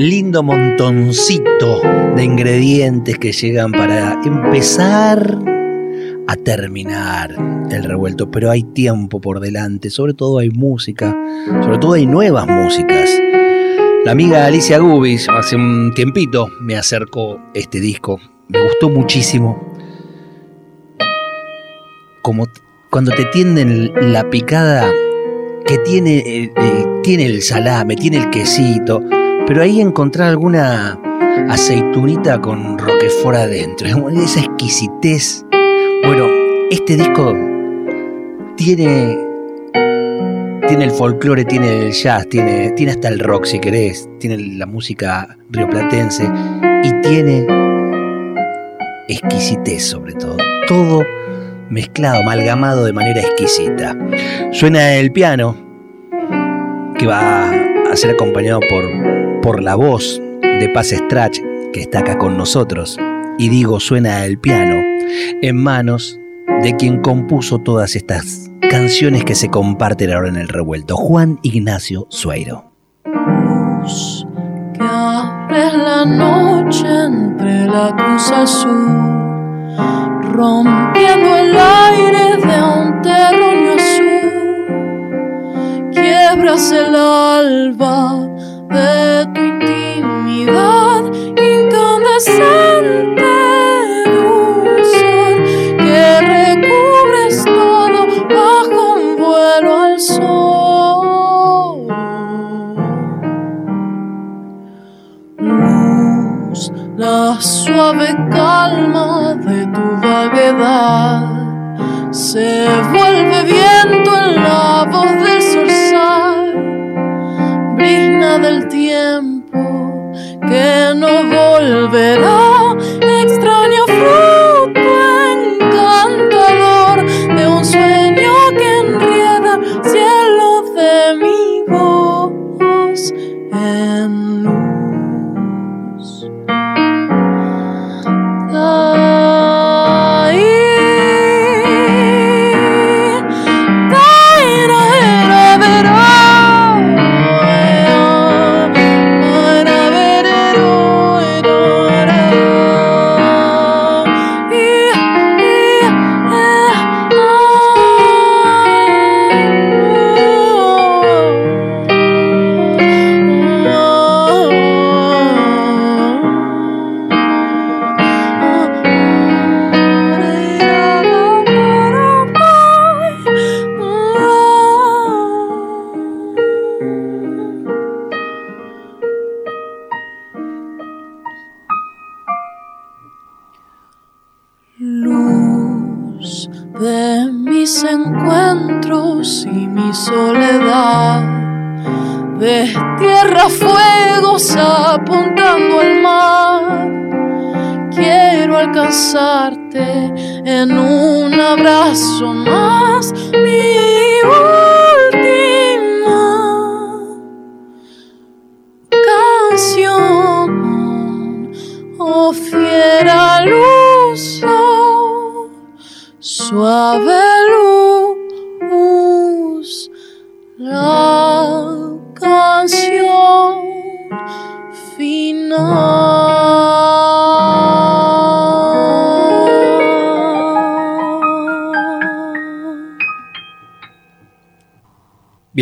Lindo montoncito de ingredientes que llegan para empezar a terminar el revuelto, pero hay tiempo por delante, sobre todo hay música, sobre todo hay nuevas músicas. La amiga Alicia Gubis hace un tiempito me acercó este disco, me gustó muchísimo. Como cuando te tienden la picada que tiene, eh, eh, tiene el salame, tiene el quesito, pero ahí encontrar alguna aceitunita con roquefort adentro, esa exquisitez. Bueno, este disco tiene tiene el folclore, tiene el jazz, tiene, tiene hasta el rock si querés, tiene la música rioplatense y tiene exquisitez sobre todo. Todo mezclado, amalgamado de manera exquisita. Suena el piano, que va a ser acompañado por por la voz de Paz Strach, que está acá con nosotros, y digo suena el piano, en manos de quien compuso todas estas canciones que se comparten ahora en el revuelto, Juan Ignacio Sueiro. Luz que la noche entre la cruz azul, rompiendo el aire de un terruño azul, el alba de tu intimidad incandescente dulzor que recubres todo bajo un vuelo al sol. Luz, la suave calma de tu vaguedad se vuelve viento en la voz del zorzal del tiempo que no volverá,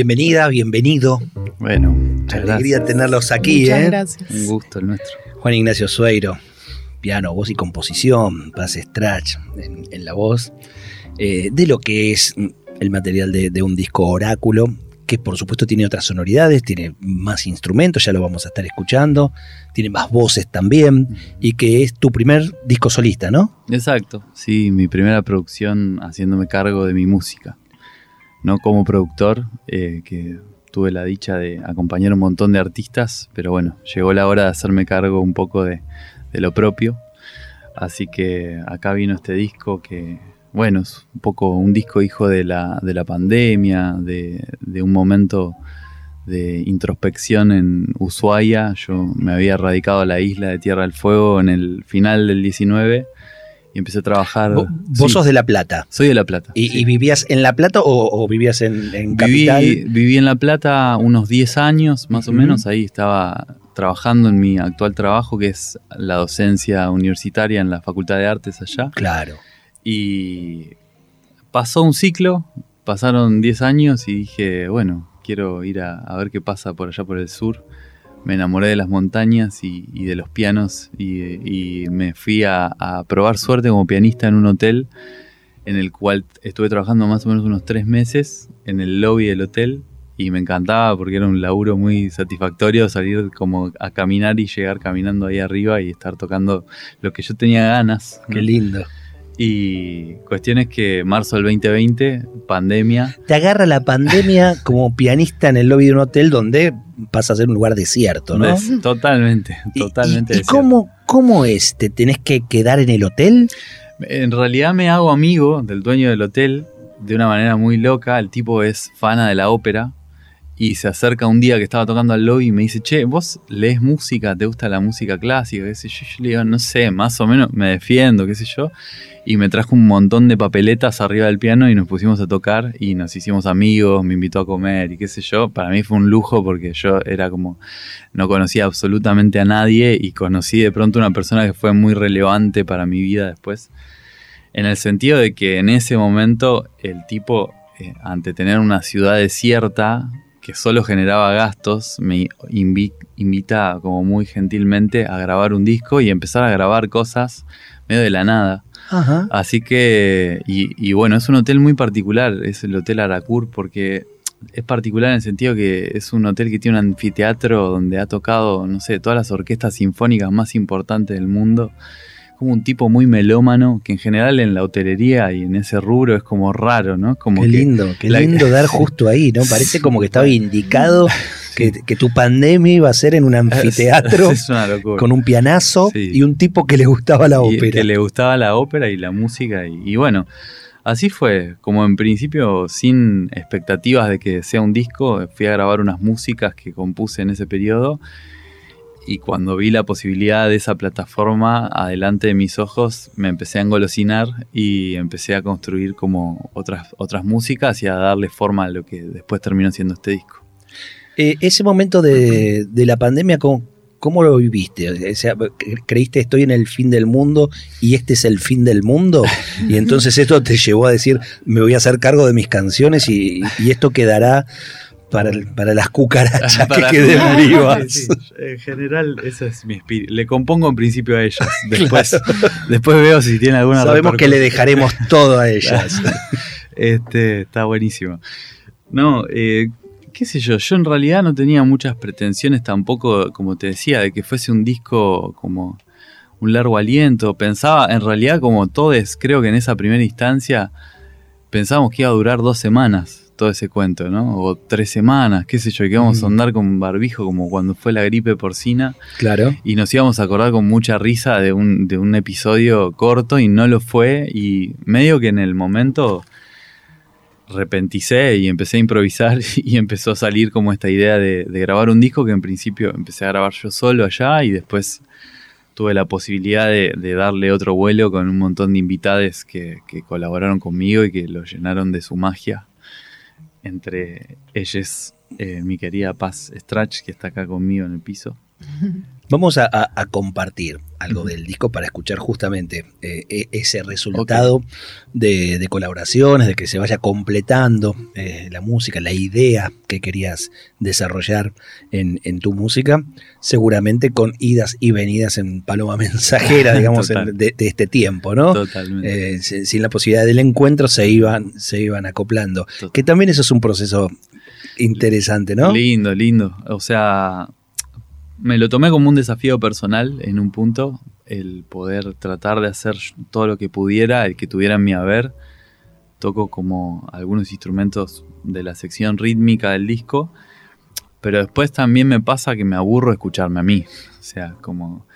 Bienvenida, bienvenido. Bueno, muchas alegría tenerlos aquí. Muchas ¿eh? gracias. Un gusto el nuestro. Juan Ignacio Sueiro, piano, voz y composición, Paz Strach en, la voz, eh, de lo que es el material de, un disco oráculo, que por supuesto tiene otras sonoridades, tiene más instrumentos, ya lo vamos a estar escuchando, tiene más voces también, y que es tu primer disco solista, ¿no? Exacto, sí, mi primera producción haciéndome cargo de mi música no como productor, eh, que tuve la dicha de acompañar un montón de artistas, pero bueno, llegó la hora de hacerme cargo un poco de, de lo propio. Así que acá vino este disco que, bueno, es un poco un disco hijo de la, de la pandemia, de, de un momento de introspección en Ushuaia. Yo me había radicado a la isla de Tierra del Fuego en el final del 19 y empecé a trabajar. Vo- Vos Sí, sos de La Plata. Soy de La Plata. ¿Y, sí. y vivías en La Plata o, o vivías en, en Viví, Capital? viví en La Plata unos 10 años, más o menos. Ahí estaba trabajando en mi actual trabajo, que es la docencia universitaria en la Facultad de Artes allá. Claro. Y pasó un ciclo, pasaron 10 años y dije, bueno, quiero ir a, a ver qué pasa por allá por el sur. Me enamoré de las montañas y, y de los pianos y, y me fui a, a probar suerte como pianista en un hotel en el cual estuve trabajando más o menos unos tres meses en el lobby del hotel y me encantaba porque era un laburo muy satisfactorio salir como a caminar y llegar caminando ahí arriba y estar tocando lo que yo tenía ganas. Qué lindo. Y cuestión es que marzo del 2020, pandemia. Te agarra la pandemia como pianista en el lobby de un hotel donde pasa a ser un lugar desierto, ¿no? des- totalmente, ¿Y- totalmente. ¿Y, y desierto. cómo, cómo es? ¿Te tenés que quedar en el hotel? En realidad me hago amigo del dueño del hotel de una manera muy loca. El tipo es fana de la ópera y se acerca un día que estaba tocando al lobby y me dice, che, vos lees música, te gusta la música clásica, qué sé yo. Yo le digo, no sé, más o menos me defiendo, qué sé yo. Y me trajo un montón de papeletas arriba del piano y nos pusimos a tocar y nos hicimos amigos, me invitó a comer y qué sé yo. Para mí fue un lujo porque yo era como, no conocía absolutamente a nadie y conocí de pronto una persona que fue muy relevante para mi vida después. En el sentido de que en ese momento el tipo, eh, ante tener una ciudad desierta que solo generaba gastos, me invi- invita como muy gentilmente a grabar un disco y empezar a grabar cosas medio de la nada. Ajá. Así que, y, y bueno, es un hotel muy particular, es el Hotel Aracur, porque es particular en el sentido que es un hotel que tiene un anfiteatro donde ha tocado, no sé, todas las orquestas sinfónicas más importantes del mundo. Como un tipo muy melómano, que en general en la hotelería y en ese rubro es como raro, ¿no? Como Qué que- lindo, qué la- lindo dar justo ahí, ¿no? Parece como que estaba indicado que, que tu pandemia iba a ser en un anfiteatro Es con un pianazo Sí. y un tipo que le gustaba la y ópera. que le gustaba la ópera y la música. Y, y bueno, así fue. Como en principio, sin expectativas de que sea un disco, fui a grabar unas músicas que compuse en ese periodo. Y cuando vi la posibilidad de esa plataforma adelante de mis ojos, me empecé a engolosinar y empecé a construir como otras, otras músicas y a darle forma a lo que después terminó siendo este disco. Eh, ese momento de, de la pandemia, ¿cómo, cómo lo viviste? O sea, cre- ¿Creíste estoy en el fin del mundo y este es el fin del mundo? Y entonces esto te llevó a decir, me voy a hacer cargo de mis canciones y, y esto quedará para, el- para las cucarachas Para- que queden vivas. Sí, sí. En general, ese es mi espíritu. Le compongo en principio a ellas. Después, después veo si tiene alguna Sabemos que le dejaremos todo a ellas. Este, está buenísimo. No, eh, qué sé yo, yo en realidad no tenía muchas pretensiones tampoco, como te decía, de que fuese un disco como un largo aliento. Pensaba, en realidad, como todos, creo que en esa primera instancia, pensábamos que iba a durar dos semanas todo ese cuento, ¿no? O tres semanas, qué sé yo, y que íbamos a andar con barbijo como cuando fue la gripe porcina Claro. y nos íbamos a acordar con mucha risa de un, de un episodio corto y no lo fue y medio que en el momento repenticé y empecé a improvisar y empezó a salir como esta idea de, de grabar un disco que en principio empecé a grabar yo solo allá y después tuve la posibilidad de, de darle otro vuelo con un montón de invitades que, que colaboraron conmigo y que lo llenaron de su magia. Entre ellas eh, mi querida Paz Strach, que está acá conmigo en el piso. Vamos a, a- a compartir algo del disco para escuchar justamente eh, e- ese resultado de, de colaboraciones, de que se vaya completando eh, la música, la idea que querías desarrollar en, en tu música, seguramente con idas y venidas en paloma mensajera, digamos, en- de, de este tiempo, ¿no? Totalmente. Eh, sin, sin la posibilidad del encuentro se iban, se iban acoplando. Total. Que también eso es un proceso interesante, ¿no? Lindo, lindo. O sea, me lo tomé como un desafío personal en un punto, el poder tratar de hacer todo lo que pudiera, el que tuviera en mi haber. Toco como algunos instrumentos de la sección rítmica del disco, pero después también me pasa que me aburro escucharme a mí. O sea, como...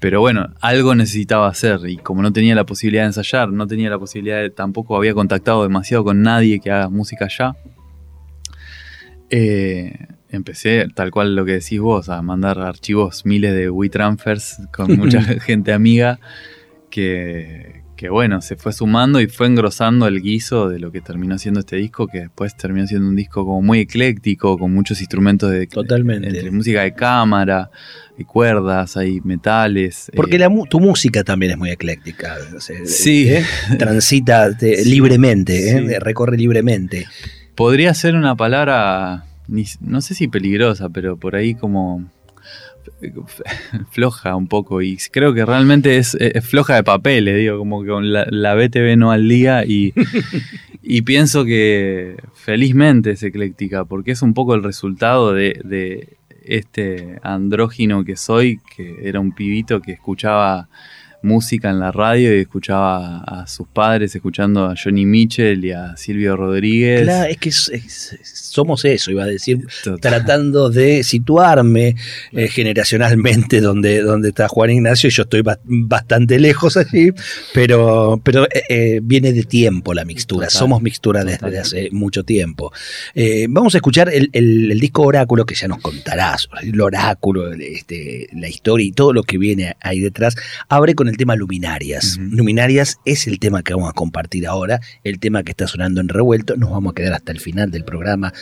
Pero bueno, algo necesitaba hacer y como no tenía la posibilidad de ensayar, no tenía la posibilidad de, tampoco había contactado demasiado con nadie que haga música allá, eh, empecé, tal cual lo que decís vos, a mandar archivos, miles de WeTransfers con mucha gente amiga que, que, bueno, se fue sumando y fue engrosando el guiso de lo que terminó siendo este disco, que después terminó siendo un disco como muy ecléctico, con muchos instrumentos de Totalmente. entre música de cámara, hay cuerdas, hay metales. Porque eh, la mu- tu música también es muy ecléctica. Sí. ¿eh? Transita te- Sí. libremente, ¿eh? Sí. recorre libremente. podría ser una palabra, ni- no sé si peligrosa, pero por ahí como floja un poco y creo que realmente es, es floja de papeles, digo, como que con la, la BTV no al día y, y pienso que felizmente es ecléctica porque es un poco el resultado de, de este andrógino que soy, que era un pibito que escuchaba música en la radio y escuchaba a sus padres escuchando a Johnny Mitchell y a Silvio Rodríguez. Claro, es que es- es- somos eso, iba a decir, Total. tratando de situarme eh, generacionalmente donde, donde está Juan Ignacio, yo estoy ba- bastante lejos allí, pero, pero eh, eh, viene de tiempo la mixtura, Total, somos mixtura desde total. hace mucho tiempo. Eh, vamos a escuchar el, el- el disco Oráculo, que ya nos contarás, el oráculo, este, la historia y todo lo que viene ahí detrás. Abre con el tema Luminarias. Luminarias es el tema que vamos a compartir ahora, el tema que está sonando en revuelto. Nos vamos a quedar hasta el final del programa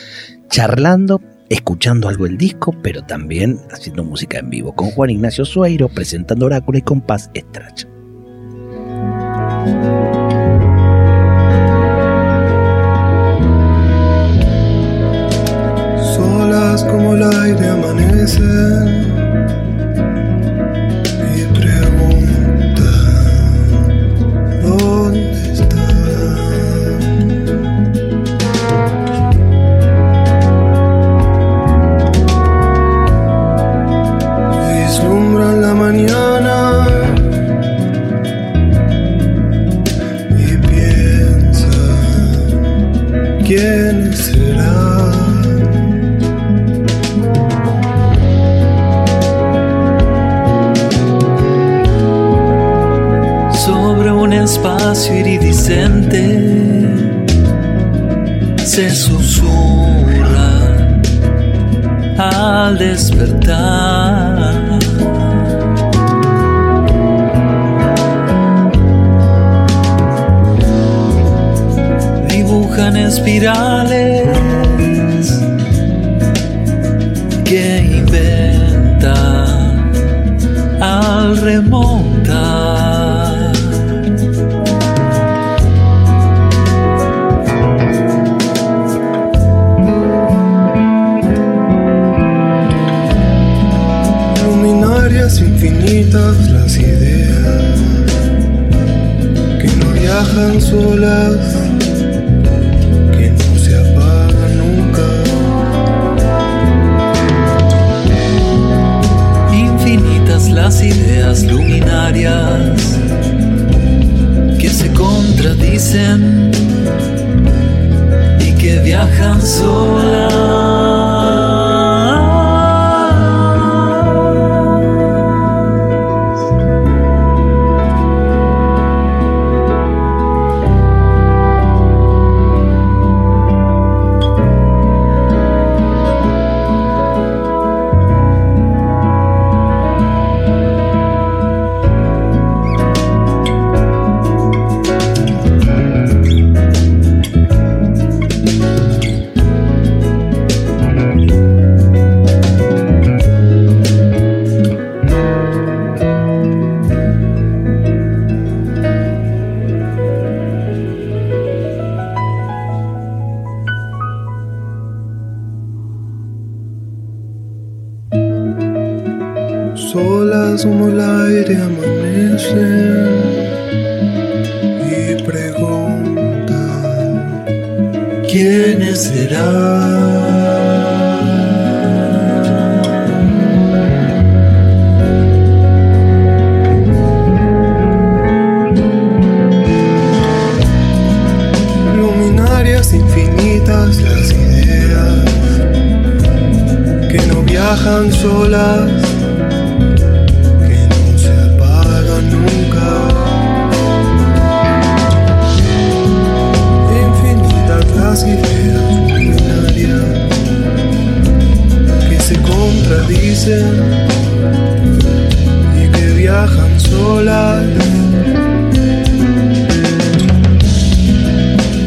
charlando, escuchando algo del disco, pero también haciendo música en vivo con Juan Ignacio Sueiro, presentando Oráculo y con Paz Estracha. Solas como el aire amanecen espacio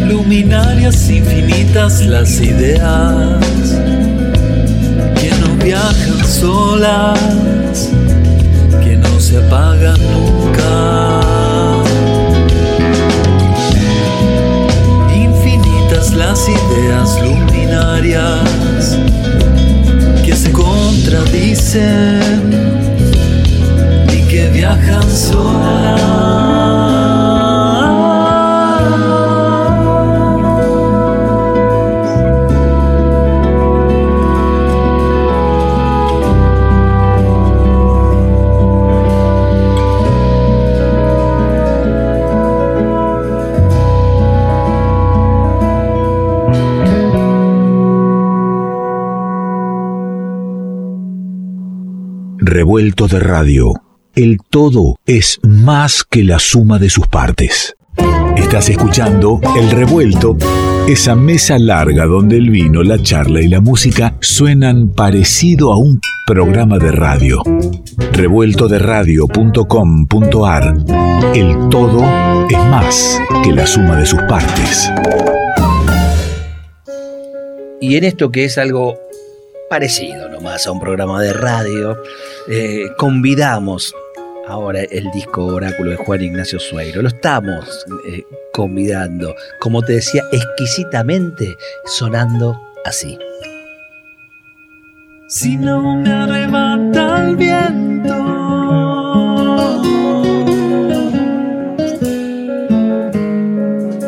Luminarias infinitas las ideas que no viajan solas, que no se apagan nunca. Infinitas las ideas luminarias que se contradicen viajan. Revuelto de radio. El todo es más que la suma de sus partes. Estás escuchando El Revuelto, esa mesa larga donde el vino, la charla y la música suenan parecido a un programa de radio. Revueltoderadio.com.ar El todo es más que la suma de sus partes. Y en esto que es algo parecido nomás a un programa de radio, eh, convidamos ahora el disco Oráculo de Juan Ignacio Sueiro. Lo estamos eh, convidando, como te decía, exquisitamente sonando así. Si no me arrebata el viento,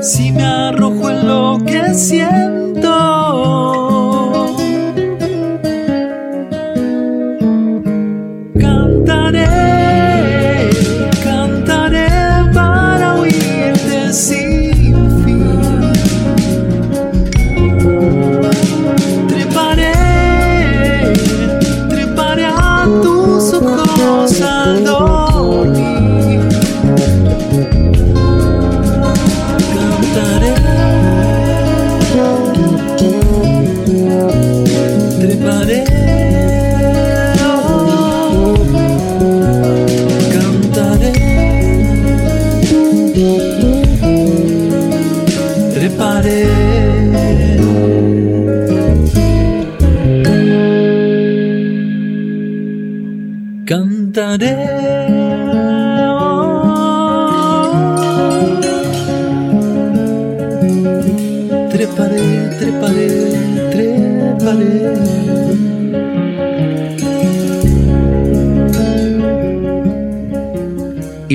si me arrojo en lo que siento,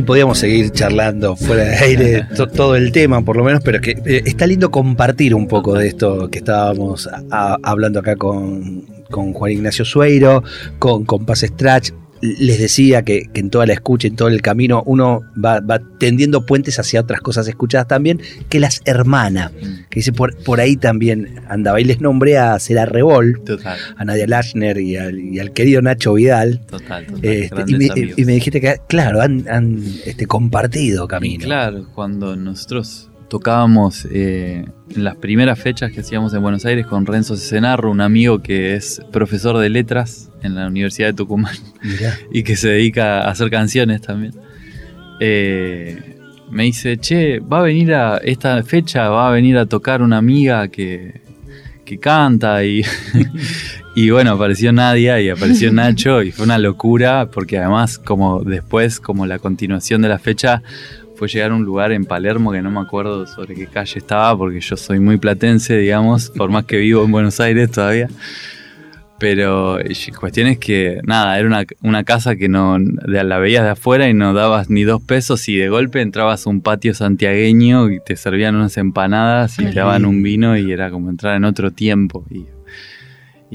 podíamos seguir charlando fuera de aire to- todo el tema, por lo menos, pero que eh, está lindo compartir un poco de esto que estábamos a- a- hablando acá con, con Juan Ignacio Sueiro, con, con Paz Strach. Les decía que, que en toda la escucha, en todo el camino, uno va, va tendiendo puentes hacia otras cosas escuchadas también, que las hermana, que dice por, por ahí también andaba. Y les nombré a Cera Revol, Total, a Nadia Lachner y al, y al querido Nacho Vidal. total, total. Este, y, me, y me dijiste que, claro, han, han, este, compartido Y camino. claro, cuando nosotros tocábamos eh, en las primeras fechas que hacíamos en Buenos Aires con Renzo Cesenarro, un amigo que es profesor de letras en la Universidad de Tucumán Mirá. y que se dedica a hacer canciones también. Eh, me dice, che, va a venir a esta fecha, va a venir a tocar una amiga que, que canta y, y bueno, apareció Nadia y apareció Nacho y fue una locura porque además como después, como la continuación de la fecha, fue llegar a un lugar en Palermo que no me acuerdo sobre qué calle estaba porque yo soy muy platense, digamos, por más que vivo en Buenos Aires todavía. Pero cuestión es que, nada, era una, una casa que no de- la veías de afuera y no dabas ni dos pesos y de golpe entrabas a un patio santiagueño y te servían unas empanadas y te daban un vino y era como entrar en otro tiempo. Y,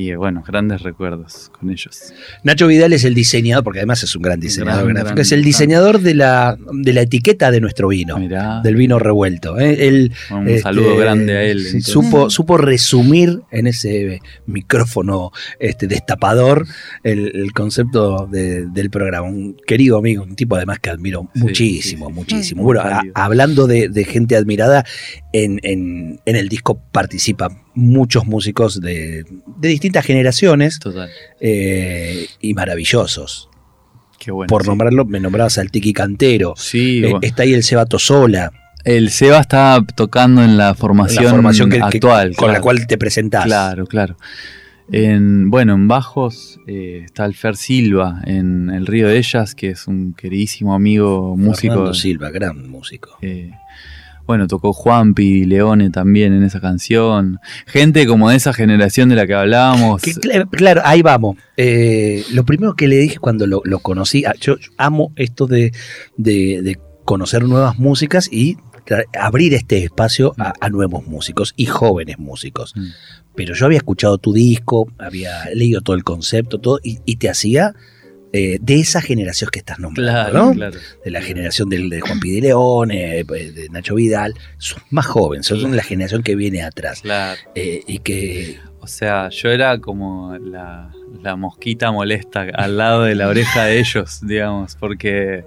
y, bueno, grandes recuerdos con ellos. Nacho Vidal es el diseñador, porque además es un gran diseñador Gran, gráfico. gran, es el diseñador de la, de la etiqueta de nuestro vino, Mirá, del vino revuelto. ¿eh? Él, un este, saludo grande a él. sí, supo, supo resumir en ese micrófono este, destapador el, el concepto de- del programa. Un querido amigo, un tipo además que admiro Sí, muchísimo, sí, muchísimo. Muy Bueno, a- hablando de, de gente admirada, en, en- en el disco participa muchos músicos de, de distintas generaciones Total. eh, y maravillosos. Qué bueno. Por sí. nombrarlo, me nombrabas al Tiki Cantero. Sí, Eh, bueno. está ahí el Sebato Sola, el Seba está tocando en la formación, la formación que- que- actual. con la cual te presentás. Claro, claro. En, bueno, en bajos eh, está el Fer Silva, en El Río de Ellas, que es un queridísimo amigo músico. Fernando Silva, gran músico. Eh, bueno, tocó Juanpi Leone también en esa canción. Gente como de esa generación de la que hablábamos. Que claro, ahí vamos. Eh, lo primero que le dije cuando lo, lo conocí, ah, yo amo esto de, de- de conocer nuevas músicas y abrir este espacio a, a nuevos músicos y jóvenes músicos. Mm. Pero yo había escuchado tu disco, había leído todo el concepto, todo, y, y te hacía eh, de esa generación que estás nombrando, Claro, ¿no? claro. De la generación del, de Juan Pide León, eh, de Nacho Vidal. Sos más jóvenes, Claro. la generación que viene atrás. Claro. Eh, y que O sea, yo era como la, la mosquita molesta al lado de la oreja de ellos, digamos, porque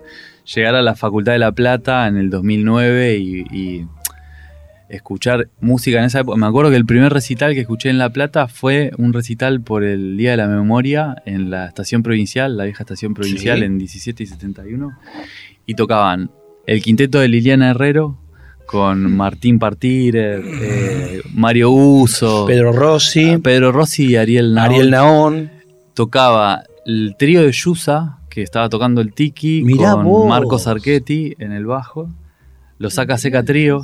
llegar a la Facultad de La Plata en el 2009 y, y escuchar música en esa época. Me acuerdo que el primer recital que escuché en La Plata fue un recital por el Día de la Memoria en la estación provincial, la vieja estación provincial Sí. en 17 y 71, y tocaban el quinteto de Liliana Herrero con Martín Partire, eh, Mario Uso. Pedro Rossi, Pedro Rossi y Ariel Naón. Ariel Naón. Tocaba el trío de Yusa, que estaba tocando el Tiki, Mirá con vos. Marcos Archetti en el bajo. Lo saca seca trío.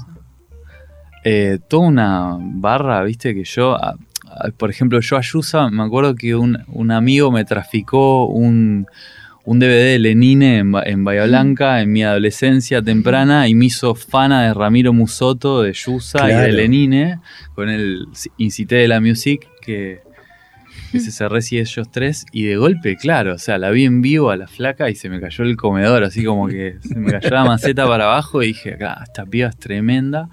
Eh, toda una barra, viste, que yo, a- a- por ejemplo, yo a Yusa, me acuerdo que un, un amigo me traficó un, un DVD de Lenine en, en Bahía Blanca en mi adolescencia temprana y me hizo fana de Ramiro Musoto, de Yusa y de. Lenine, con el Incité de la Music, que, que se cerré si ellos tres, y de golpe, claro, o sea, la vi en vivo a la flaca y se me cayó el comedor, así como que se me cayó la maceta para abajo y dije, acá, esta piba es tremenda.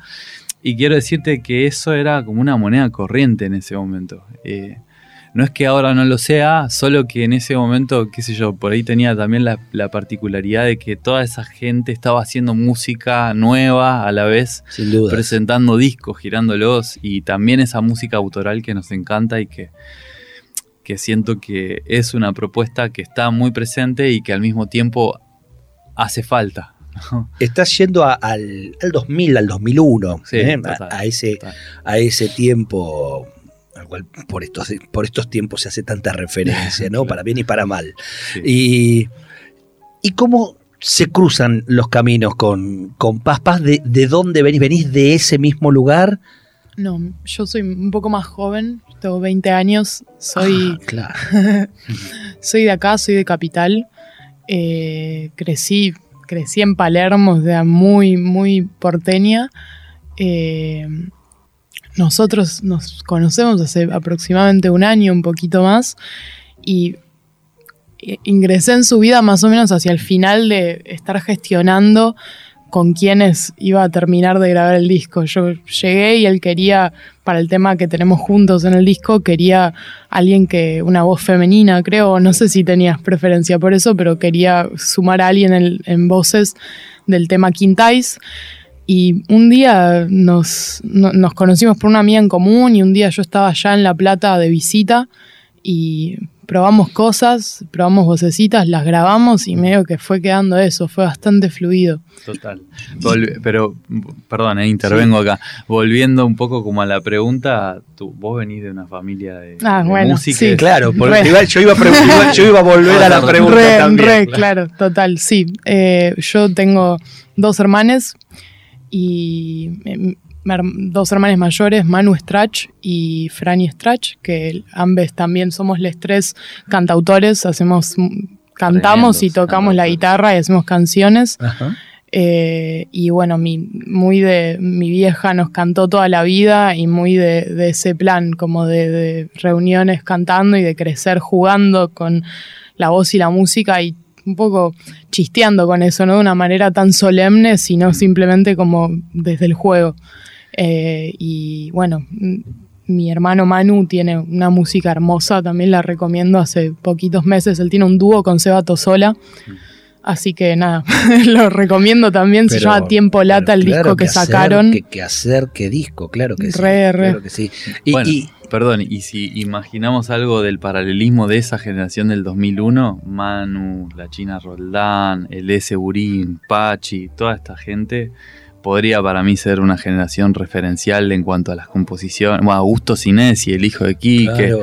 Y quiero decirte que eso era como una moneda corriente en ese momento. Eh, no es que ahora no lo sea, solo que en ese momento, qué sé yo, por ahí tenía también la, la particularidad de que toda esa gente estaba haciendo música nueva a la vez, Sin duda. presentando discos, girándolos, y también esa música autoral que nos encanta y que, que siento que es una propuesta que está muy presente y que al mismo tiempo hace falta. Estás yendo a- al, al 2000, al 2001, Sí, ¿eh? total, a, a ese, total. a ese tiempo al cual por estos, por estos tiempos se hace tanta referencia, ¿no? Para bien y para mal. Sí. Y, y cómo se cruzan los caminos con, con Paz Paz, de, ¿de dónde venís? ¿Venís de ese mismo lugar? No, yo soy un poco más joven, tengo 20 años, soy, Ah, claro. soy de acá, soy de Capital. Eh, crecí, crecí en Palermo, o muy, muy porteña. Eh, nosotros nos conocemos hace aproximadamente un año, un poquito más, y ingresé en su vida más o menos hacia el final de estar gestionando con quienes iba a terminar de grabar el disco. Yo llegué y él quería, para el tema que tenemos juntos en el disco, quería alguien que, una voz femenina, creo, no sé si tenías preferencia por eso, pero quería sumar a alguien en, voces del tema Quintais. Y un día nos, no- nos conocimos por una amiga en común y un día yo estaba allá en La Plata de visita y probamos cosas, probamos vocecitas, las grabamos y medio que fue quedando eso, fue bastante fluido. Total. Volvi- pero, perdón, eh, intervengo acá. Volviendo un poco como a la pregunta, tú, vos venís de una familia de, Ah, de bueno, música. sí. Claro, porque yo, iba a yo iba a volver a la Re, pregunta re, también. re, claro, total, sí. Eh, yo tengo dos hermanes y eh, dos hermanas mayores, Manu Strach y Franny Strach, que ambos también somos los tres cantautores, hacemos cantamos y tocamos la cantautores. guitarra y hacemos canciones. Ajá. Eh, y bueno, mi, muy de mi vieja nos cantó toda la vida y muy de, de ese plan, como de, de reuniones cantando y de crecer jugando con la voz y la música y un poco chisteando con eso, no de una manera tan solemne, sino simplemente como desde el juego. Eh, y bueno, mi hermano Manu tiene una música hermosa, también la recomiendo hace poquitos meses. Él tiene un dúo con Seba Tosola. Así que nada, lo recomiendo también. se Pero- llama Tiempo Lata, el claro disco que, hacer, sacaron. que, que hacer, qué disco, claro que sí. Re, re. Claro que sí. Y, bueno, y- perdón, y si imaginamos algo del paralelismo de esa generación del 2001, Manu, la China Roldán, el S. Burín, Pachi, toda esta gente, podría para mí ser una generación referencial en cuanto a las composiciones. Bueno, Augusto Sinesi, el hijo de Quique. claro,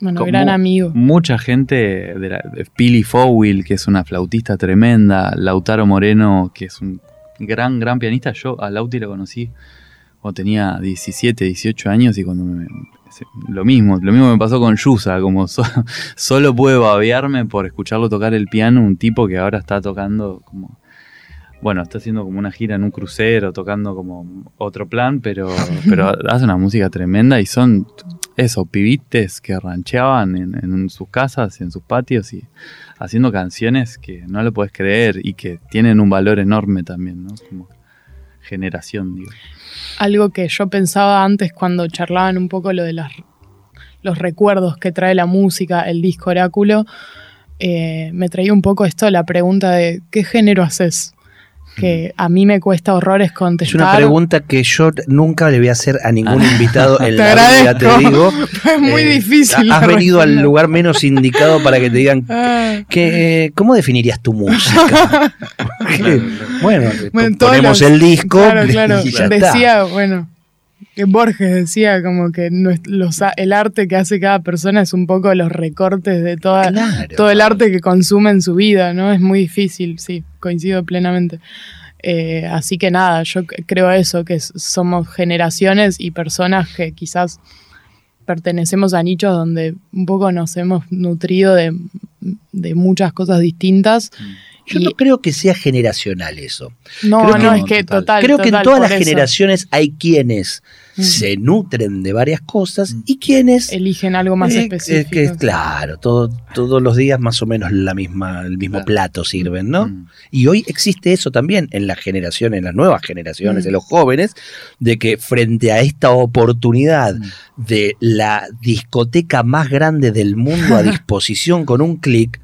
bueno, como- gran amigo. Mucha gente, de la, de Pili Fowil, que es una flautista tremenda, Lautaro Moreno, que es un gran, gran pianista. Yo a Lauti lo conocí cuando tenía 17, 18 años y cuando me... Lo mismo, lo mismo me pasó con Yusa, como so- solo pude babearme por escucharlo tocar el piano, un tipo que ahora está tocando como... Bueno, está haciendo como una gira en un crucero, tocando como otro plan, pero, pero hace una música tremenda y son eso, pibites que rancheaban en, en sus casas, en sus patios y haciendo canciones que no lo puedes creer y que tienen un valor enorme también, ¿no? Como generación, digo. Algo que yo pensaba antes cuando charlaban un poco lo de las, los recuerdos que trae la música, el disco Oráculo, eh, me traía un poco esto la pregunta de ¿qué género haces? Que a mí me cuesta horrores es contestar. una pregunta que yo nunca le voy a hacer a ningún Ah. invitado en Te la vida, te digo. Es muy Eh, difícil. Has venido al lugar menos indicado para que te digan Ah, que, eh, ¿cómo definirías tu música? Bueno, Bueno, ponemos los- el disco Claro, claro. y ya está. decía, bueno, que Borges decía como que los el arte que hace cada persona es un poco los recortes de toda, Claro. todo el arte que consume en su vida, ¿no? Es muy difícil, sí, coincido plenamente. Eh, así que nada, yo creo eso, que somos generaciones y personas que quizás pertenecemos a nichos donde un poco nos hemos nutrido de, de muchas cosas distintas. Yo Y- no creo que sea generacional eso. No, Creo no, que- es que total. total. creo que en todas las eso. generaciones hay quienes Mm. se nutren de varias cosas Mm. y quienes eligen algo más Eh, específico. que claro, todo- todos los días más o menos la misma, el mismo Claro. plato sirven, ¿no? Mm. Y hoy existe eso también en las generaciones, en las nuevas generaciones, Mm. en los jóvenes, de que frente a esta oportunidad Mm. de la discoteca más grande del mundo a disposición con un clic,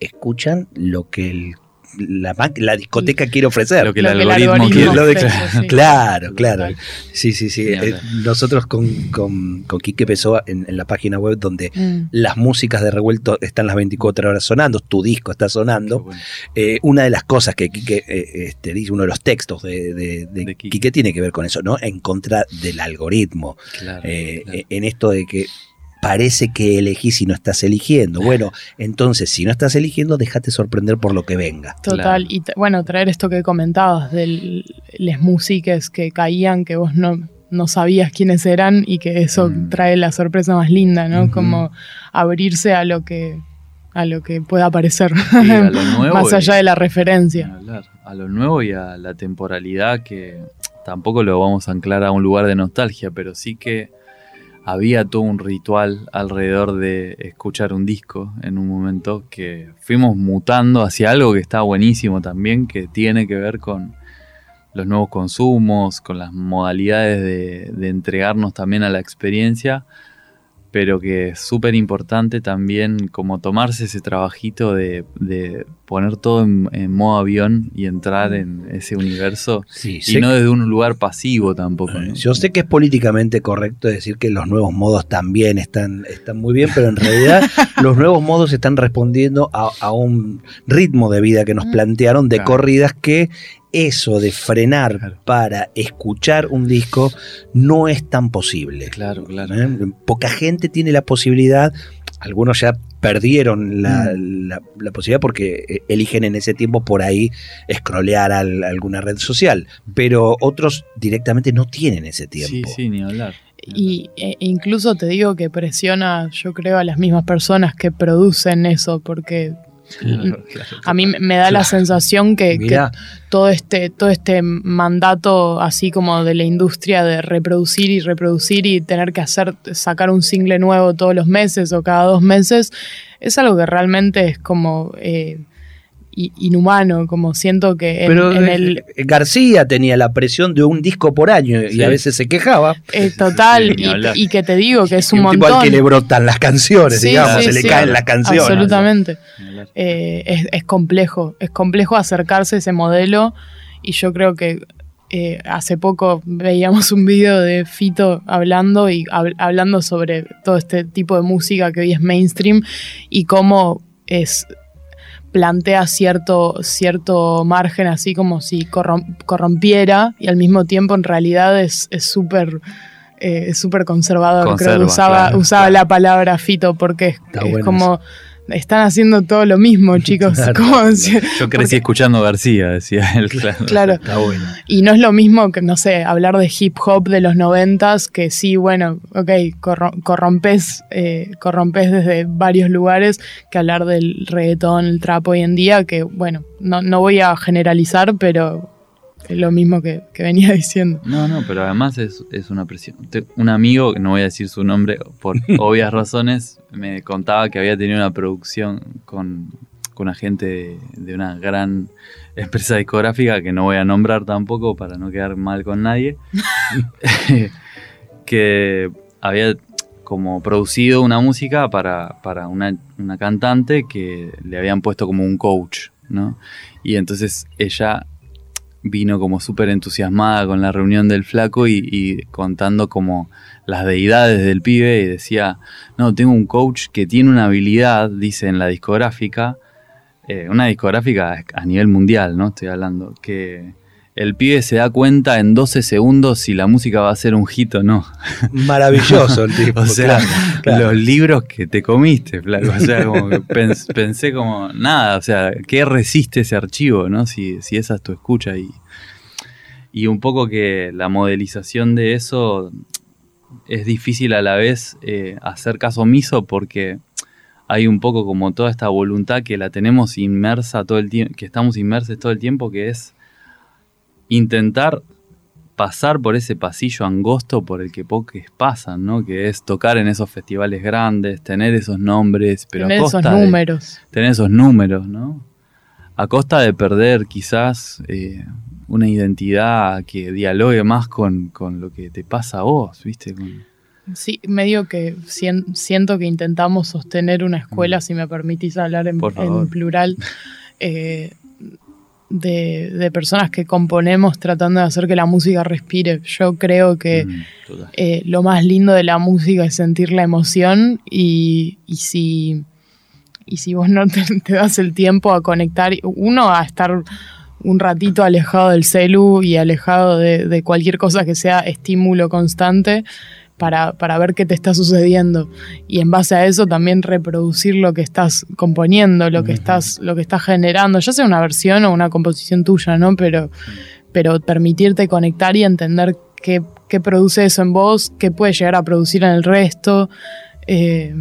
escuchan lo que el- la, discoteca quiere ofrecer. Lo que el Lo que el algoritmo quiere. Lo de- ofrece, sí. Claro, claro. Sí, sí, sí. Eh, nosotros con, con, con Quique Pessoa en, en la página web donde Mm. las músicas de revuelto están las 24 horas sonando, tu disco está sonando. bueno. Eh, una de las cosas que Quique eh, este, dice, uno de los textos de, de- de De Quique. Quique tiene que ver con eso, ¿no? En contra del algoritmo. Claro, Eh, claro. En esto de que parece que elegís y no estás eligiendo. Bueno, entonces, si no estás eligiendo, déjate sorprender por lo que venga. Total, Claro. y bueno, traer esto que comentabas de las músicas que caían, que vos no, no sabías quiénes eran y que eso Mm. trae la sorpresa más linda, ¿no? Como abrirse a lo que a lo que pueda aparecer, Sí, a lo nuevo más y- allá de la referencia. hablar. A lo nuevo y a la temporalidad que tampoco lo vamos a anclar a un lugar de nostalgia, pero sí que había todo un ritual alrededor de escuchar un disco en un momento que fuimos mutando hacia algo que está buenísimo también, que tiene que ver con los nuevos consumos, con las modalidades de, de entregarnos también a la experiencia, pero que es súper importante también como tomarse ese trabajito de, de poner todo en, en modo avión y entrar en ese universo Sí, y no desde un lugar pasivo tampoco. ¿no? Yo sé que es políticamente correcto decir que los nuevos modos también están, están muy bien, pero en realidad los nuevos modos están respondiendo a, a un ritmo de vida que nos Mm. plantearon de Claro. corridas que eso de frenar Claro. para escuchar un disco no es tan posible. Claro, claro. ¿Eh? Poca gente tiene la posibilidad, algunos ya perdieron la, Mm. la- la posibilidad porque eh, eligen en ese tiempo por ahí scrollear al- alguna red social, pero otros directamente no tienen ese Sí, tiempo. sí, ni hablar. Y e- incluso te digo que presiona, yo creo, a las mismas personas que producen eso, porque Claro, claro. a mí me- da la sensación que, que todo este, todo este mandato así como de la industria de reproducir y reproducir y tener que hacer, sacar un single nuevo todos los meses o cada dos meses, es algo que realmente es como eh, inhumano, como siento que en, Pero en eh, el... eh, García tenía la presión de un disco por año y a veces se quejaba. eh, total, Sí, y, y que te digo que es Y un un tipo al montón. que le brotan las canciones, Sí, digamos, sí, se le sí. caen las canciones. Absolutamente. Eh, es, es complejo, es complejo acercarse a ese modelo y yo creo que eh, hace poco veíamos un video de Fito hablando y hab- hablando sobre todo este tipo de música que hoy es mainstream y cómo es plantea cierto, cierto margen así como si corrom- corrompiera y al mismo tiempo en realidad es es súper eh, es súper conservador. Creo que usaba, claro, usaba claro. la palabra Fito porque es, Está es bueno como están haciendo todo lo mismo, chicos. Claro, claro. Yo crecí porque- escuchando García, decía él. Claro. Claro. Está bueno. Y no es lo mismo que, no sé, hablar de hip hop de los noventas, que sí, bueno, ok, corro- corrompes, eh, corrompes desde varios lugares, que hablar del reggaetón, el trap hoy en día, que bueno, no, no voy a generalizar, pero lo mismo que, que venía diciendo. No, no, pero además es, es una presión. Un amigo, que no voy a decir su nombre por obvias razones, me contaba que había tenido una producción con, con una gente de, de una gran empresa discográfica, que no voy a nombrar tampoco para no quedar mal con nadie, que había como producido una música para, para una, una cantante que le habían puesto como un coach, ¿no? Y entonces ella vino como súper entusiasmada con la reunión del flaco y, y contando como las deidades del pibe y decía, no, tengo un coach que tiene una habilidad, dice en la discográfica, eh, una discográfica a nivel mundial, ¿no? Estoy hablando, que el pibe se da cuenta en 12 segundos si la música va a ser un hit o no. Maravilloso el tipo. O sea, claro, claro. los libros que te comiste, flaco. O sea, como que pens- pensé como, nada, o sea, ¿qué resiste ese archivo, no? Si, si esa es tu escucha. Y, y un poco que la modelización de eso es difícil a la vez eh, hacer caso omiso porque hay un poco como toda esta voluntad que la tenemos inmersa todo el tiempo, que estamos inmersos todo el tiempo, que es intentar pasar por ese pasillo angosto por el que pocos pasan, ¿no? Que es tocar en esos festivales grandes, tener esos nombres, pero Tener a esos costa de- números. tener esos números, ¿no? A costa de perder quizás eh, una identidad que dialogue más con, con lo que te pasa a vos, ¿viste? Con- Sí, medio que sien- siento que intentamos sostener una escuela, si me permitís hablar en, Mm. Plural, eh, de, de personas que componemos tratando de hacer que la música respire. Yo creo que Mm, eh, lo más lindo de la música es sentir la emoción y, y si, y si vos no te, te das el tiempo a conectar, uno a estar un ratito alejado del celu y alejado de, de cualquier cosa que sea estímulo constante para, para ver qué te está sucediendo y en base a eso también reproducir lo que estás componiendo, lo que estás, lo que estás generando, ya sea una versión o una composición tuya, ¿no? Pero, pero permitirte conectar y entender qué, qué produce eso en vos, qué puede llegar a producir en el resto. eh,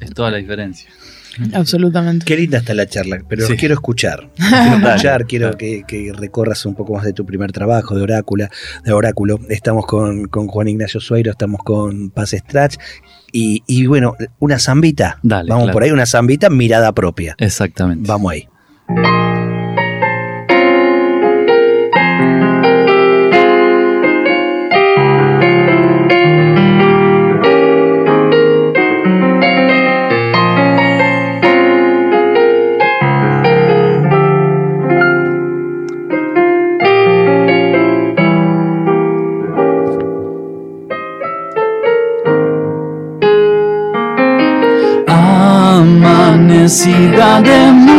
Es toda la diferencia. Absolutamente. Qué linda está la charla, pero Sí. quiero escuchar. Quiero escuchar, quiero que, que recorras un poco más de tu primer trabajo, de Orácula, de Oráculo. Estamos con, con Juan Ignacio Sueiro, estamos con Paz Strach. Y, y bueno, una zambita. Dale, Vamos claro. por ahí, una zambita, mirada propia. Exactamente. Vamos ahí. See de mí.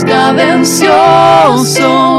Cadenciosos te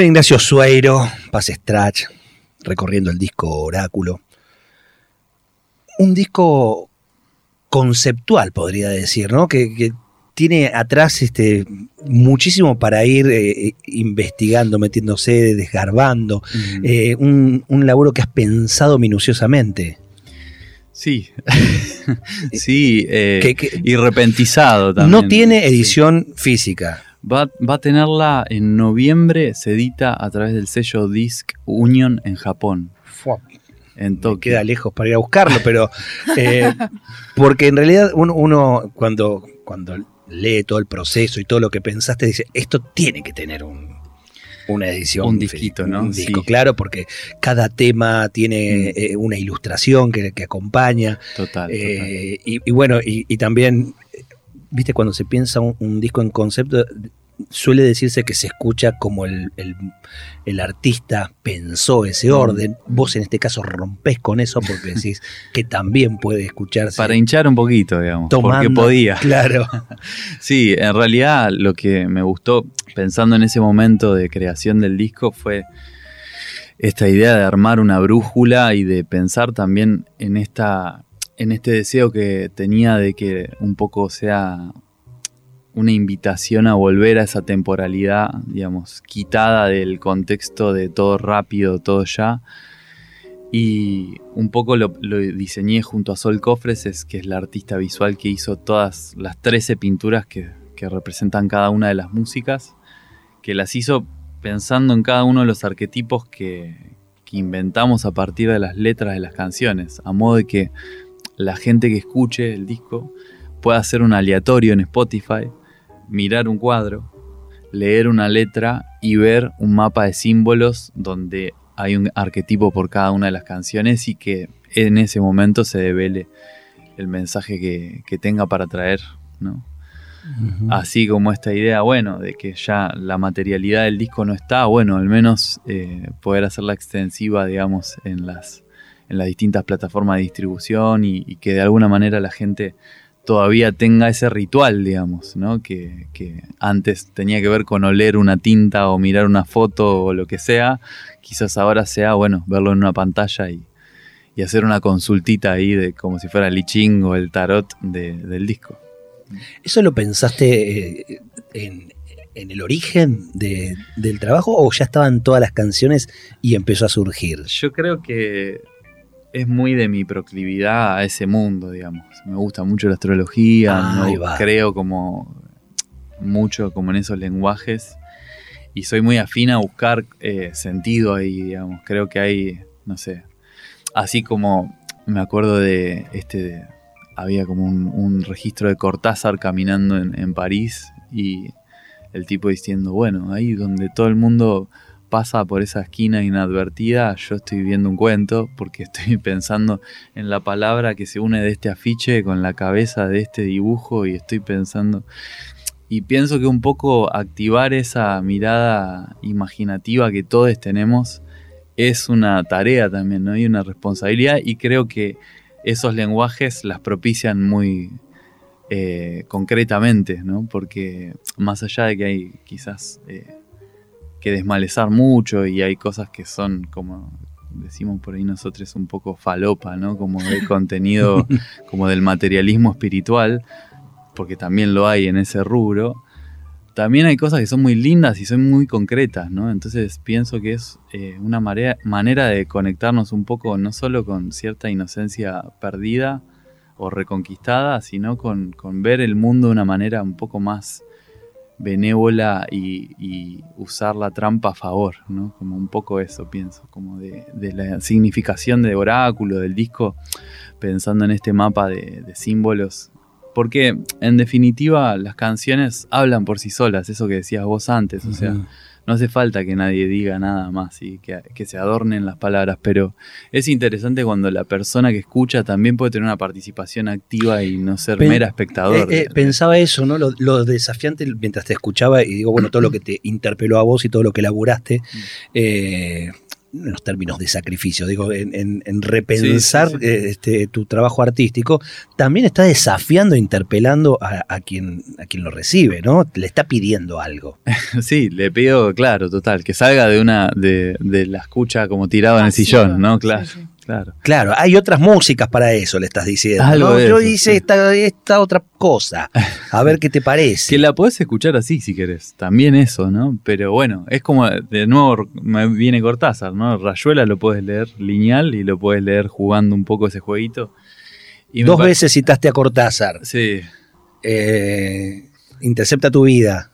Juan Ignacio Sueiro, Paz Strach, recorriendo el disco Oráculo. Un disco conceptual, podría decir, ¿no? Que, que tiene atrás este, muchísimo para ir eh, investigando, metiéndose, desgarbando. Eh, un, un laburo que has pensado minuciosamente. Sí, sí, eh, Que- que- y repentizado también. no tiene Sí. edición física. Va, va a tenerla en noviembre, se edita a través del sello Disc Union en Japón, en Me Tokio. queda lejos para ir a buscarlo, pero eh, porque en realidad uno, uno cuando, cuando lee todo el proceso y todo lo que pensaste, dice, esto tiene que tener un, una edición. Un disquito, ¿no? Un disco, Sí. claro, porque cada tema tiene Mm. eh, una ilustración que, que acompaña. Total, total. eh, y, y bueno, y, y también, viste, cuando se piensa un, un disco en concepto, suele decirse que se escucha como el, el- el artista pensó ese Mm. orden. Vos en este caso rompés con eso porque decís que también puede escucharse. Para hinchar un poquito, digamos, tomando. porque podía. Claro. Sí, en realidad lo que me gustó pensando en ese momento de creación del disco fue esta idea de armar una brújula y de pensar también en esta en este deseo que tenía de que un poco sea una invitación a volver a esa temporalidad, digamos, quitada del contexto de todo rápido, todo ya. Y un poco lo, diseñé junto a Sol Cofres, es, que es la artista visual que hizo todas las 13 pinturas que, que representan cada una de las músicas, que las hizo pensando en cada uno de los arquetipos que, que inventamos a partir de las letras de las canciones, a modo de que la gente que escuche el disco pueda hacer un aleatorio en Spotify, mirar un cuadro, leer una letra y ver un mapa de símbolos donde hay un arquetipo por cada una de las canciones y que en ese momento se devele el mensaje que, que tenga para traer, ¿no? Así como esta idea, bueno, de que ya la materialidad del disco no está, bueno, al menos eh, poder hacerla extensiva, digamos, en las, en las distintas plataformas de distribución y, y que de alguna manera la gente todavía tenga ese ritual, digamos, ¿no? Que, que antes tenía que ver con oler una tinta o mirar una foto o lo que sea, quizás ahora sea, bueno, verlo en una pantalla y, y hacer una consultita ahí de como si fuera el I Ching o el tarot de- del disco. ¿Eso lo pensaste eh, en, en el origen de- del trabajo o ya estaban todas las canciones y empezó a surgir? Yo creo que es muy de mi proclividad a ese mundo, digamos. Me gusta mucho la astrología, Ah, creo como mucho como en esos lenguajes y soy muy afín a buscar eh, sentido ahí, digamos. Creo que hay, no sé, así como me acuerdo de este, había como un, un registro de Cortázar caminando en, en París y el tipo diciendo, bueno, ahí donde todo el mundo pasa por esa esquina inadvertida, yo estoy viendo un cuento porque estoy pensando en la palabra que se une de este afiche con la cabeza de este dibujo y estoy pensando y pienso que un poco activar esa mirada imaginativa que todos tenemos es una tarea también, ¿no? Y una responsabilidad y creo que esos lenguajes las propician muy eh, concretamente, ¿no? Porque más allá de que hay quizás eh, que desmalezar mucho y hay cosas que son como decimos por ahí nosotros un poco falopa, ¿no? Como de contenido, como del materialismo espiritual, porque también lo hay en ese rubro. También hay cosas que son muy lindas y son muy concretas, ¿no? Entonces pienso que es eh, una manera de conectarnos un poco no solo con cierta inocencia perdida o reconquistada, sino con, con ver el mundo de una manera un poco más benévola y, usar la trampa a favor, ¿no? Como un poco eso, pienso, como de, la significación de oráculo del disco, pensando en este mapa de, símbolos. Porque en definitiva las canciones hablan por sí solas, eso que decías vos antes, o sea, no hace falta que nadie diga nada más y que, se adornen las palabras, pero es interesante cuando la persona que escucha también puede tener una participación activa y no ser mera espectador. Eh, eh, pensaba eso, ¿no? Lo, desafiante mientras te escuchaba y digo, bueno, todo lo que te interpeló a vos y todo lo que laburaste. Mm. Eh, en los términos de sacrificio, digo, en, repensar eh, Este, tu trabajo artístico, también está desafiando, interpelando a, quien, a quien lo recibe, ¿no? Le está pidiendo algo. Sí, le pido, claro, total, que salga de una, de, de la escucha como tirado en el sillón, ¿no? Claro. Claro. Claro, hay otras músicas para eso, le estás diciendo. Yo hice esta, esta otra cosa. A ver qué te parece. que la podés escuchar así si querés. También eso, ¿no? Pero bueno, es como, de nuevo me viene Cortázar, ¿no? Rayuela lo puedes leer lineal y lo puedes leer jugando un poco ese jueguito. Dos veces citaste a Cortázar. Sí. Eh, intercepta tu vida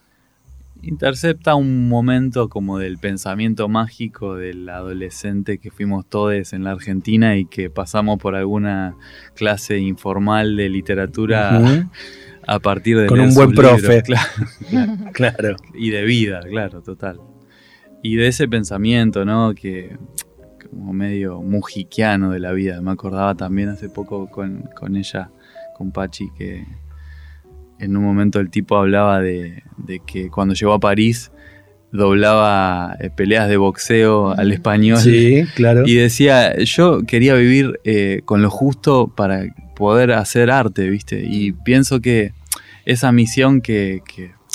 intercepta un momento como del pensamiento mágico del adolescente que fuimos todos en la Argentina y que pasamos por alguna clase informal de literatura a partir de... Con un buen profe. claro, Y de vida, claro, total. Y de ese pensamiento, ¿no? Que como medio mujiquiano de la vida. Me acordaba también hace poco con, con ella, con Pachi, que en un momento el tipo hablaba de, que cuando llegó a París doblaba eh, peleas de boxeo al español. Sí, claro. Y decía, yo quería vivir eh, con lo justo para poder hacer arte, ¿viste? Y pienso que esa misión que,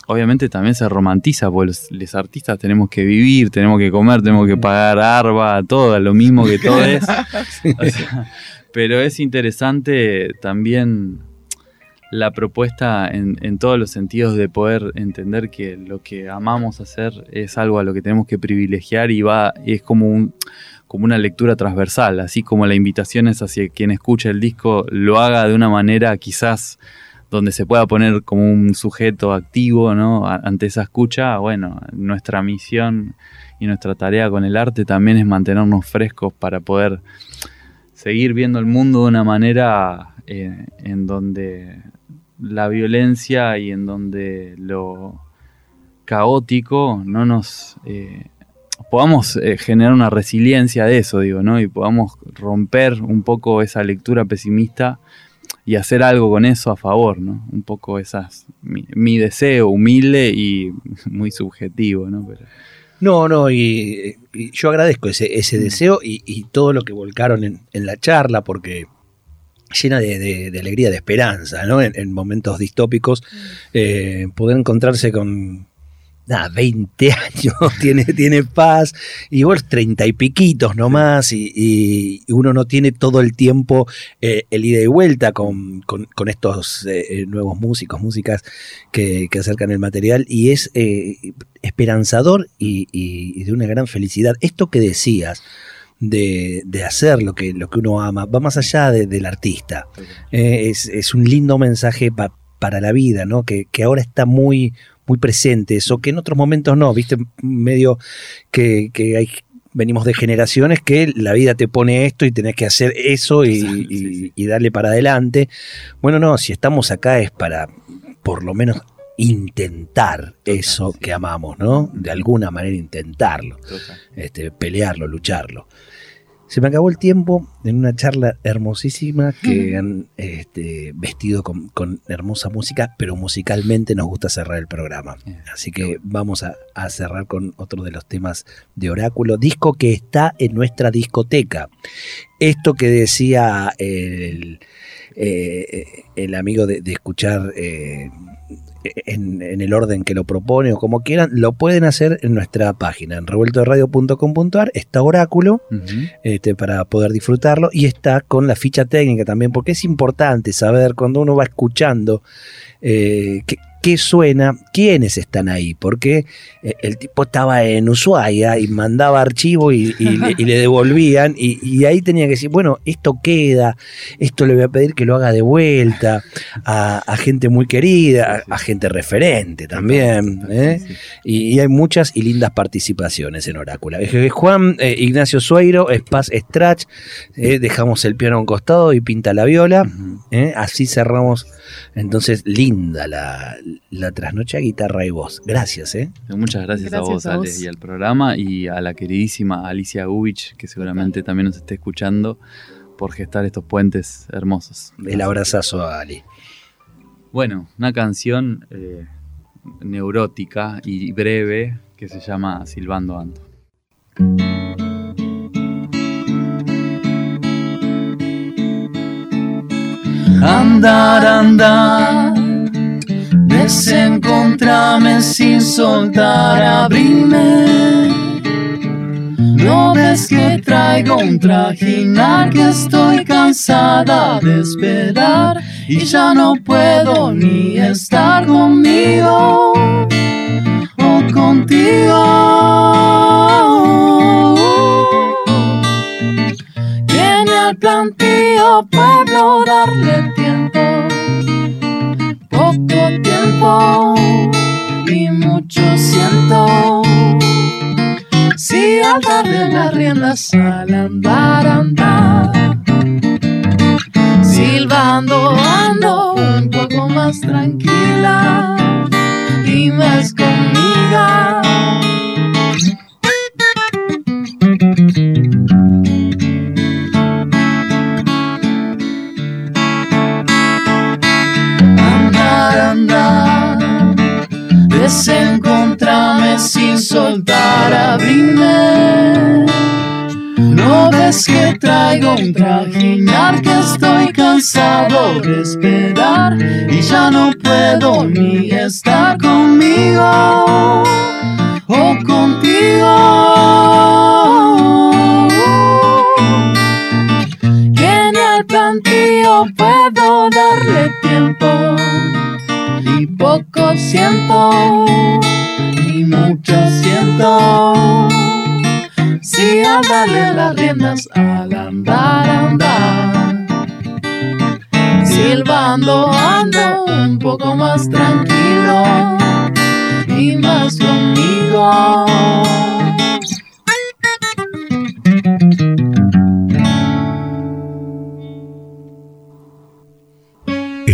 obviamente también se romantiza, porque los, artistas tenemos que vivir, tenemos que comer, tenemos que pagar arba, todo, lo mismo que todo es. pero es interesante también la propuesta en, todos los sentidos de poder entender que lo que amamos hacer es algo a lo que tenemos que privilegiar y va es como un como una lectura transversal, así como la invitación es hacia quien escucha el disco lo haga de una manera quizás donde se pueda poner como un sujeto activo ¿no? ante esa escucha, bueno, nuestra misión y nuestra tarea con el arte también es mantenernos frescos para poder seguir viendo el mundo de una manera eh, en donde la violencia y en donde lo caótico no nos eh, podamos eh, generar una resiliencia de eso, digo, ¿no? Y podamos romper un poco esa lectura pesimista y hacer algo con eso a favor, ¿no? Un poco esas, mi, deseo humilde y muy subjetivo, ¿no? No, no, y, yo agradezco ese, ese mm. deseo y, todo lo que volcaron en, en la charla, porque llena de, alegría, de esperanza, ¿no? En, momentos distópicos, mm. eh, poder encontrarse con nada, 20 años, tiene, tiene paz, y vos 30 y piquitos nomás, y, y, uno no tiene todo el tiempo eh, el ida y vuelta con, estos eh, nuevos músicos, músicas que, acercan el material, y es esperanzador y, y de una gran felicidad. Esto que decías, de, hacer lo que, lo que uno ama, va más allá del artista. Eh, es, un lindo mensaje para la vida, ¿no? Que, ahora está muy, muy presente, eso que en otros momentos no, viste, medio que, hay venimos de generaciones que la vida te pone esto y tenés que hacer eso y, darle para adelante. Bueno, no, si estamos acá es para por lo menos intentar eso que amamos, ¿no? De alguna manera intentarlo, este, pelearlo, lucharlo. Se me acabó el tiempo en una charla hermosísima que han este, vestido con, hermosa música, pero musicalmente nos gusta cerrar el programa. Así que vamos a, cerrar con otro de los temas de Oráculo, disco que está en nuestra discoteca. esto que decía el, eh, el amigo de, de escuchar eh, en, en el orden que lo propone o como quieran, lo pueden hacer en nuestra página, en revueltoradio.com.ar, está Oráculo este, para poder disfrutarlo y está con la ficha técnica también, porque es importante saber cuando uno va escuchando eh, qué, qué suena, quiénes están ahí, porque eh, el tipo estaba en Ushuaia y mandaba archivo y, y le, y le devolvían y, y ahí tenía que decir, bueno, esto queda, esto le voy a pedir que lo haga de vuelta a, a gente muy querida, a, a gente referente también. ¿eh? Y, hay muchas y lindas participaciones en Orácula. Juan eh, Ignacio Sueiro, Spaz Strach, eh, dejamos el piano a un costado y pinta la viola. Así cerramos. Entonces, linda la, la trasnoche a guitarra y voz. Gracias, ¿eh? Muchas gracias, a vos, a Ale, y al programa, y a la queridísima Alicia Gubich, que seguramente también nos esté escuchando, por gestar estos puentes hermosos. El abrazazo a Ali. Bueno, una canción eh, neurótica y breve que se llama Silbando Ando. Andar, andar, desencontrarme sin soltar, abrirme. No ves que traigo un trajinar, que estoy cansada de esperar y ya no puedo ni estar conmigo o contigo. Viene al plantío pueblo darle tiempo, poco tiempo y mucho siento. Si al darle las riendas al andar, andar, silbando ando un poco más tranquila y más conmigo. Ves que traigo un trajinar, que estoy cansado de esperar y ya no puedo ni estar conmigo o contigo. Que en el plantío puedo darle tiempo y poco siento y mucho siento. Si al darle las riendas al andar, andar, silbando ando un poco más tranquilo y más conmigo.